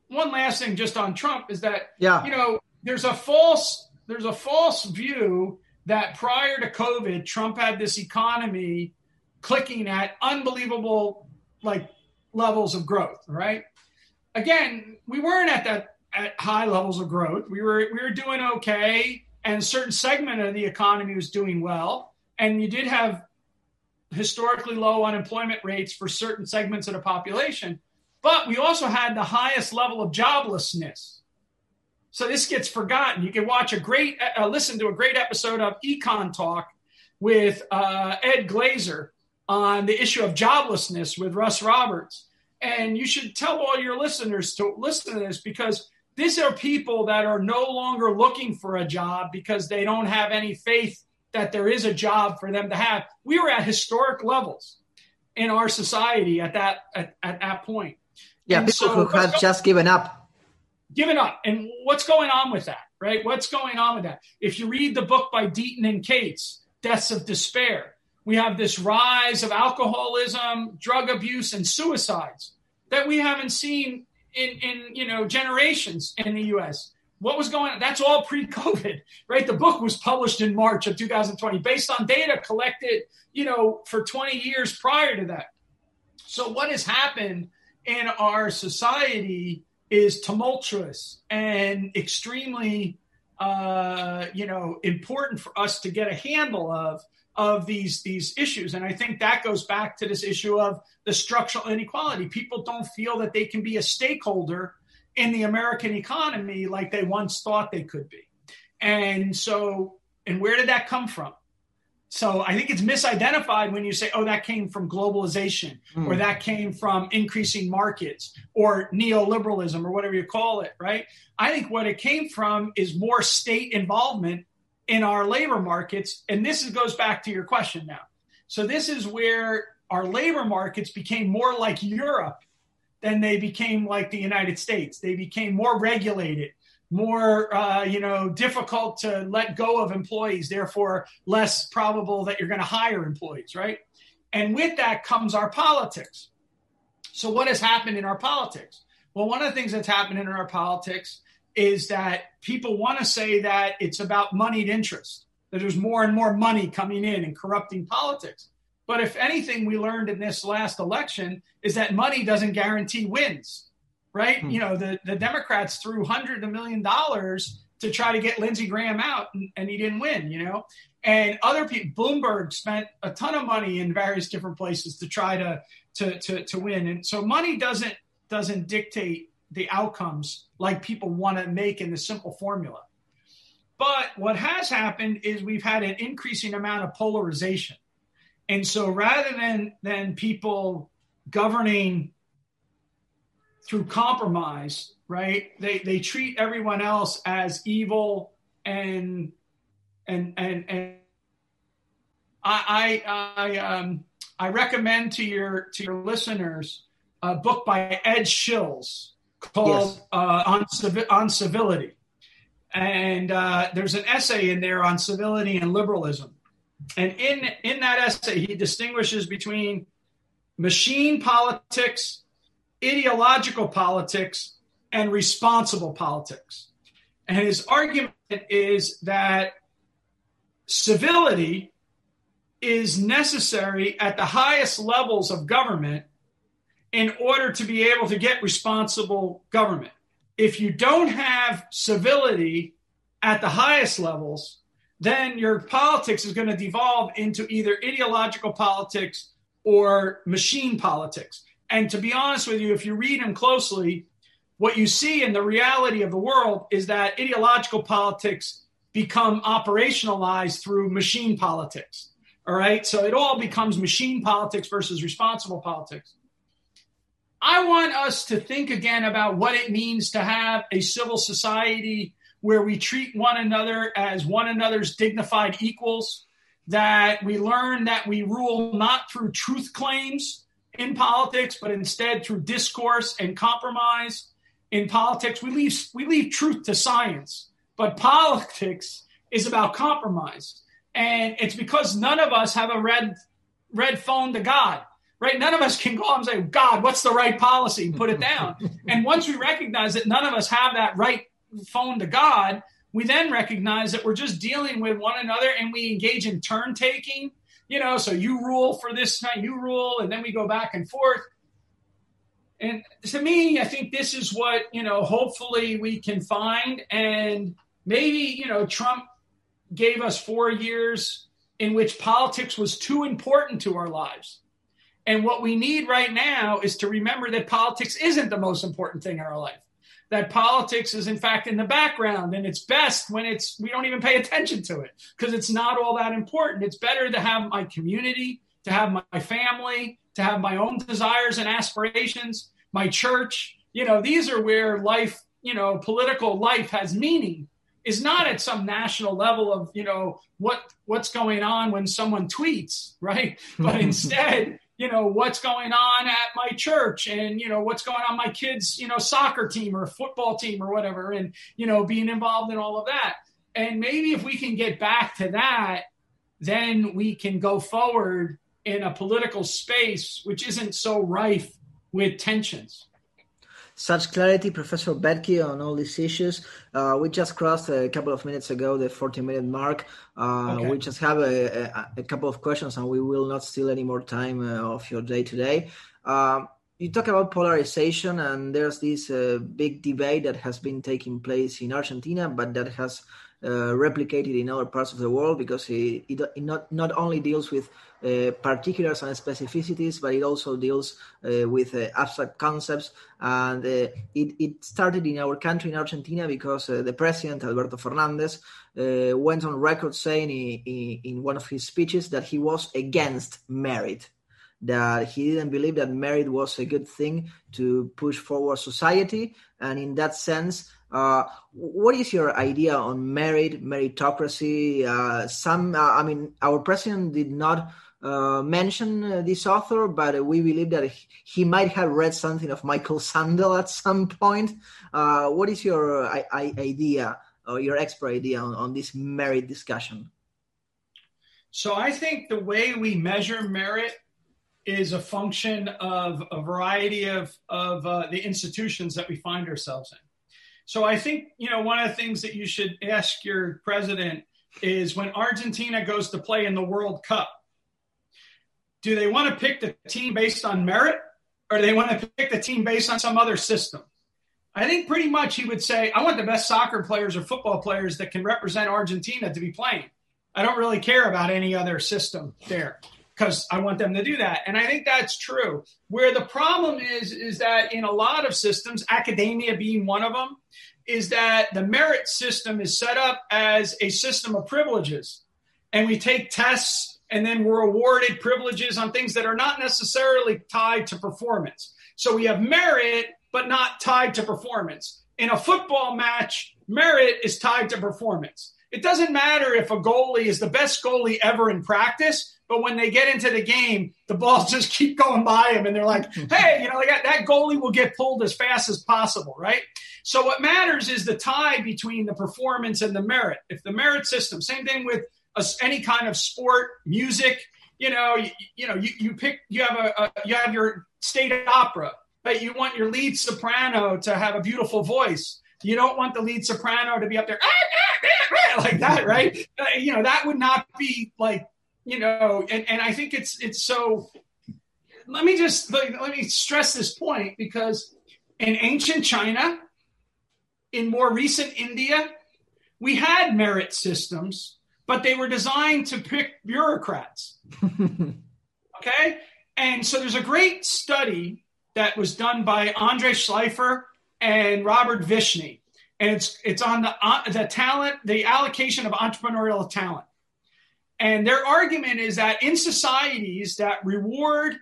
one last thing just on Trump is that yeah. you know there's a false there's a false view that prior to COVID, Trump had this economy clicking at unbelievable like levels of growth, right? Again, we weren't at that at high levels of growth. We were we were doing okay, and certain segment of the economy was doing well, and you did have historically low unemployment rates for certain segments of the population. But we also had the highest level of joblessness. So this gets forgotten. You can watch a great, uh, listen to a great episode of Econ Talk with uh, Ed Glaeser on the issue of joblessness with Russ Roberts. And you should tell all your listeners to listen to this because these are people that are no longer looking for a job because they don't have any faith that there is a job for them to have. We were at historic levels in our society at that at, at that point. Yeah, and people so who have just given up. Given up. And what's going on with that, right? What's going on with that? If you read the book by Deaton and Case, Deaths of Despair, we have this rise of alcoholism, drug abuse, and suicides that we haven't seen in, in you know generations in the US. What was going on? That's all pre-COVID, right? The book was published in March of 2020 based on data collected, you know, for 20 years prior to that. So what has happened in our society is tumultuous and extremely uh, you know important for us to get a handle of of these these issues. And i think that goes back to this issue of the structural inequality. People don't feel that they can be a stakeholder in the american economy like they once thought they could be. And so and where did that come from so I think it's misidentified when you say, oh, that came from globalization mm. or that came from increasing markets or neoliberalism or whatever you call it, right? I think what it came from is more state involvement in our labor markets. And this is, goes back to your question now. So this is where our labor markets became more like Europe than they became like the United States. They became more regulated more uh, you know difficult to let go of employees therefore less probable that you're going to hire employees right? And with that comes our politics. So what has happened in our politics? Well one of the things that's happened in our politics is that people want to say that it's about moneyed interest that there's more and more money coming in and corrupting politics. But if anything we learned in this last election is that money doesn't guarantee wins right? Hmm. You know, the, the Democrats threw hundreds of million dollars to try to get Lindsey Graham out, and, and, he didn't win, you know. And other people, Bloomberg spent a ton of money in various different places to try to to to, to win, and so money doesn't doesn't dictate the outcomes like people want to make in the simple formula. But what has happened is we've had an increasing amount of polarization. And so rather than than people governing through compromise, right? They they treat everyone else as evil and and and and I I, I um I recommend to your to your listeners a book by Ed Shils called yes. uh, on, on civility, and uh, there's an essay in there on civility and liberalism, and in in that essay he distinguishes between machine politics, ideological politics, and responsible politics, and his argument is that civility is necessary at the highest levels of government in order to be able to get responsible government. If you don't have civility at the highest levels, then your politics is going to devolve into either ideological politics or machine politics. And to be honest with you, if you read them closely, what you see in the reality of the world is that ideological politics become operationalized through machine politics. All right. So it all becomes machine politics versus responsible politics. I want us to think again about what it means to have a civil society where we treat one another as one another's dignified equals, that we learn that we rule not through truth claims in politics, but instead through discourse and compromise. In politics, we leave, we leave truth to science, but politics is about compromise. And it's because none of us have a red red phone to God, right? None of us can go and say, God, what's the right policy? And put it down. and once we recognize that none of us have that right phone to God, we then recognize that we're just dealing with one another and we engage in turn taking. You know, so you rule for this time, you rule, and then we go back and forth. And to me, I think this is what, you know, hopefully we can find. And maybe, you know, Trump gave us four years in which politics was too important to our lives. And what we need right now is to remember that politics isn't the most important thing in our life. That politics is in fact in the background and it's best when it's we don't even pay attention to it because it's not all that important. It's better to have my community, to have my family, to have my own desires and aspirations, my church. You know, these are where life, you know, political life has meaning is not at some national level of you know what what's going on when someone tweets right but instead you know what's going on at my church and you know what's going on my kids you know soccer team or football team or whatever and you know being involved in all of that. And maybe if we can get back to that then we can go forward in a political space which isn't so rife with tensions such clarity, Professor Boettke, on all these issues. Uh, we just crossed a couple of minutes ago the 40 minute mark. Uh, okay. We just have a, a, a, couple of questions and we will not steal any more time uh, of your day today. Um, you talk about polarization, and there's this uh, big debate that has been taking place in Argentina, but that has uh, replicated in other parts of the world because it, it, it not, not only deals with uh, particulars and specificities, but it also deals uh, with uh, abstract concepts. And uh, it, it started in our country, in Argentina, because the president, Alberto Fernandez, went on record saying in, in, in one of his speeches that he was against merit that he didn't believe that merit was a good thing to push forward society. And in that sense, uh, what is your idea on merit, meritocracy? Uh, some, uh, I mean, our president did not uh, mention uh, this author, but we believe that he might have read something of Michael Sandel at some point. What is your idea or your expert idea on, on this merit discussion? So I think the way we measure merit is a function of a variety of, of the institutions that we find ourselves in. So I think, you know, one of the things that you should ask your president is when Argentina goes to play in the World Cup, do they want to pick the team based on merit or do they want to pick the team based on some other system? I think pretty much he would say, I want the best soccer players or football players that can represent Argentina to be playing. I don't really care about any other system there because I want them to do that. And I think that's true. Where the problem is, is that in a lot of systems, academia being one of them, is that the merit system is set up as a system of privileges. And we take tests and then we're awarded privileges on things that are not necessarily tied to performance. So we have merit but not tied to performance. In a football match, merit is tied to performance. It doesn't matter if a goalie is the best goalie ever in practice, but when they get into the game, the balls just keep going by him, and they're like, "Hey, you know, got, that goalie will get pulled as fast as possible, right?" So what matters is the tie between the performance and the merit. If the merit system, same thing with a, any kind of sport, music, you know, you, you know, you, you pick, you have a, a you have your state opera, but you want your lead soprano to have a beautiful voice. You don't want the lead soprano to be up there like that, right? Uh, you know, that would not be like, you know, and, and I think it's it's so. Let me just let, let me stress this point because in ancient China, in more recent India, we had merit systems, but they were designed to pick bureaucrats. okay, and so there's a great study that was done by Andre Shleifer and Robert Vishny, and it's it's on the uh, the talent, the allocation of entrepreneurial talent. And their argument is that in societies that reward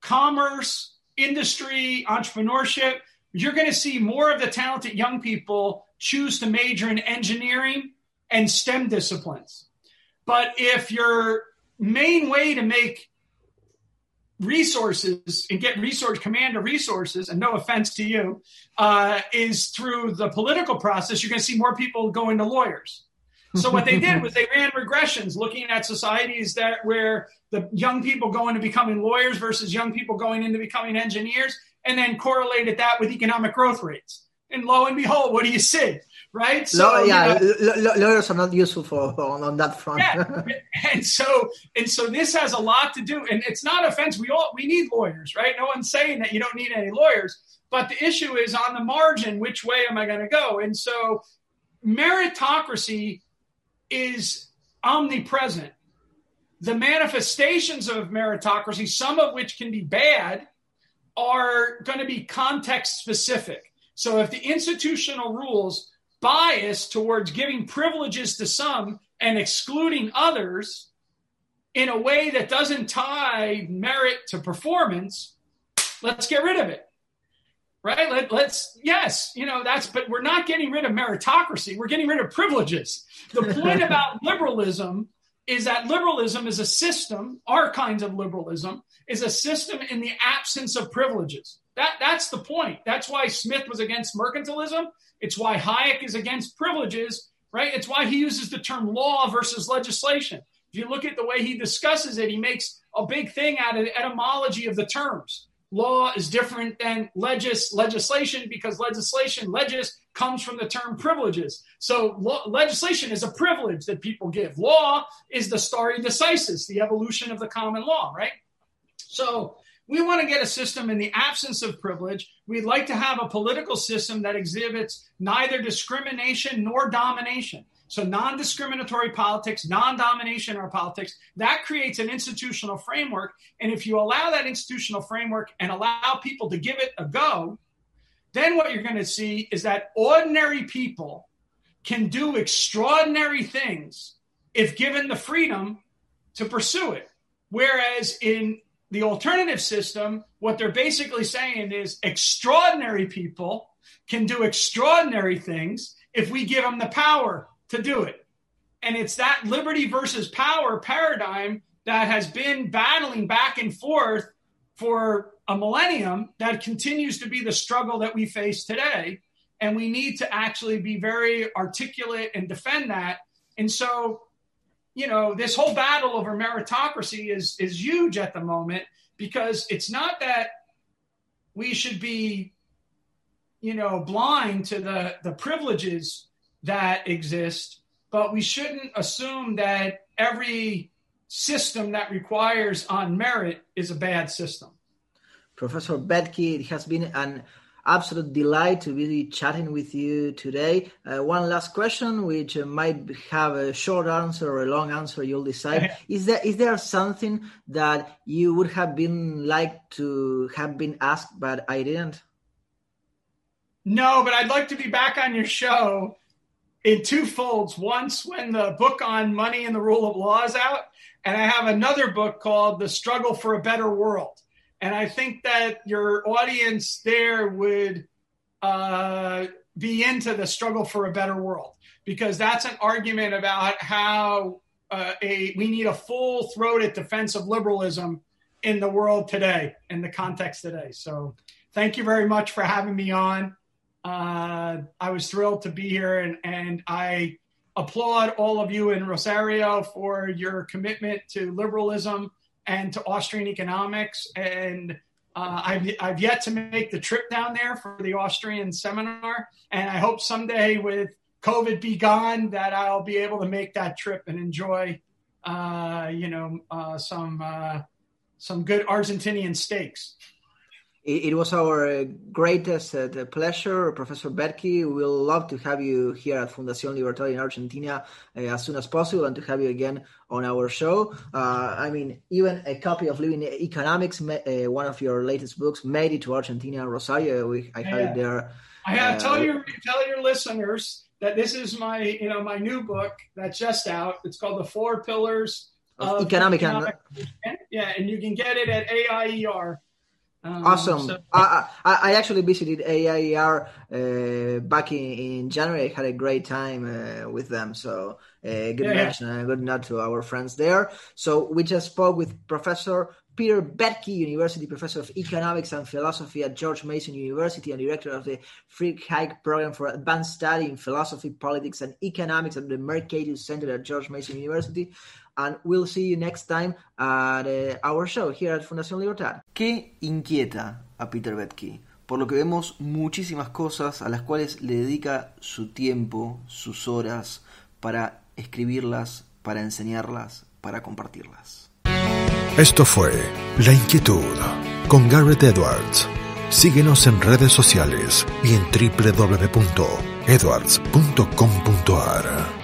commerce, industry, entrepreneurship, you're going to see more of the talented young people choose to major in engineering and STEM disciplines. But if your main way to make resources and get resource command of resources, and no offense to you, uh, is through the political process, you're going to see more people going to lawyers. So what they did was they ran regressions looking at societies that where the young people go into becoming lawyers versus young people going into becoming engineers, and then correlated that with economic growth rates. And lo and behold, what do you see? right? So yeah, you know, lawyers are not useful for on, on that front. yeah. and so and so this has a lot to do, and it's not offense. We all we need lawyers, right? No one's saying that you don't need any lawyers, but the issue is on the margin. Which way am I going to go? And so meritocracy is omnipresent. The manifestations of meritocracy, some of which can be bad, are going to be context specific. So if the institutional rules bias towards giving privileges to some and excluding others in a way that doesn't tie merit to performance, let's get rid of it. Right? Let, let's, yes, you know, that's, but we're not getting rid of meritocracy. We're getting rid of privileges. The point about liberalism is that liberalism is a system, our kinds of liberalism, is a system in the absence of privileges. That, that's the point. That's why Smith was against mercantilism. It's why Hayek is against privileges, right? It's why he uses the term law versus legislation. If you look at the way he discusses it, he makes a big thing out of the etymology of the terms. Law is different than legis- legislation because legislation, legis, comes from the term privileges. So legislation is a privilege that people give. Law is the stare decisis, the evolution of the common law, right? So we want to get a system in the absence of privilege. We'd like to have a political system that exhibits neither discrimination nor domination. So, non discriminatory politics, non domination or politics, that creates an institutional framework. And if you allow that institutional framework and allow people to give it a go, then what you're going to see is that ordinary people can do extraordinary things if given the freedom to pursue it. Whereas in the alternative system, what they're basically saying is extraordinary people can do extraordinary things if we give them the power to do it. And it's that liberty versus power paradigm that has been battling back and forth for a millennium that continues to be the struggle that we face today. And we need to actually be very articulate and defend that. And so you know, this whole battle over meritocracy is is huge at the moment because it's not that we should be, you know, blind to the the privileges that exist, but we shouldn't assume that every system that requires on merit is a bad system. Professor Boettke, it has been an absolute delight to be chatting with you today. Uh, one last question, which uh, might have a short answer or a long answer, you'll decide. is there is there something that you would have been like to have been asked, but I didn't? No, but I'd like to be back on your show in two folds. Once when the book on money and the rule of law is out, and I have another book called The Struggle for a Better World And I think that your audience there would uh, be into the struggle for a better world because that's an argument about how uh, a we need a full throated defense of liberalism in the world today, in the context today. So, thank you very much for having me on. Uh, I was thrilled to be here, and, and I applaud all of you in Rosario for your commitment to liberalism and to Austrian economics. And uh, I've, I've yet to make the trip down there for the Austrian seminar. And I hope someday, with COVID be gone, that I'll be able to make that trip and enjoy, uh, you know, uh, some uh, some good Argentinian steaks. It, was our greatest uh, pleasure, Professor Boettke. We'll love to have you here at Fundación Libertad in Argentina uh, as soon as possible and to have you again on our show. Uh, I mean, even a copy of Living Economics, uh, one of your latest books, made it to Argentina, Rosario. We, I yeah. have it there. I have tell your tell your listeners that this is my you know my new book that's just out. It's called The Four Pillars of, of Economic, economic and, yeah, and you can get it at AIER. Um, awesome. So, I, I, I, actually visited AIER uh, back in, in January. I had a great time uh, with them. So, uh, good yeah, mention yeah. good nod to our friends there. So, we just spoke with Professor Peter Boettke, University Professor of Economics and Philosophy at George Mason University and Director of the Friedrich Hayek Program for Advanced Study in Philosophy, Politics, and Economics at the Mercatus Center at George Mason University. and we'll see you next time at uh, our show here at Fundación Libertad. ¿Qué inquieta a Peter Boettke? Por lo que vemos muchísimas cosas a las cuales le dedica su tiempo, sus horas, para escribirlas, para enseñarlas, para compartirlas. Esto fue La Inquietud con Garrett Edwards. Síguenos en redes sociales y en www.edwards.com.ar.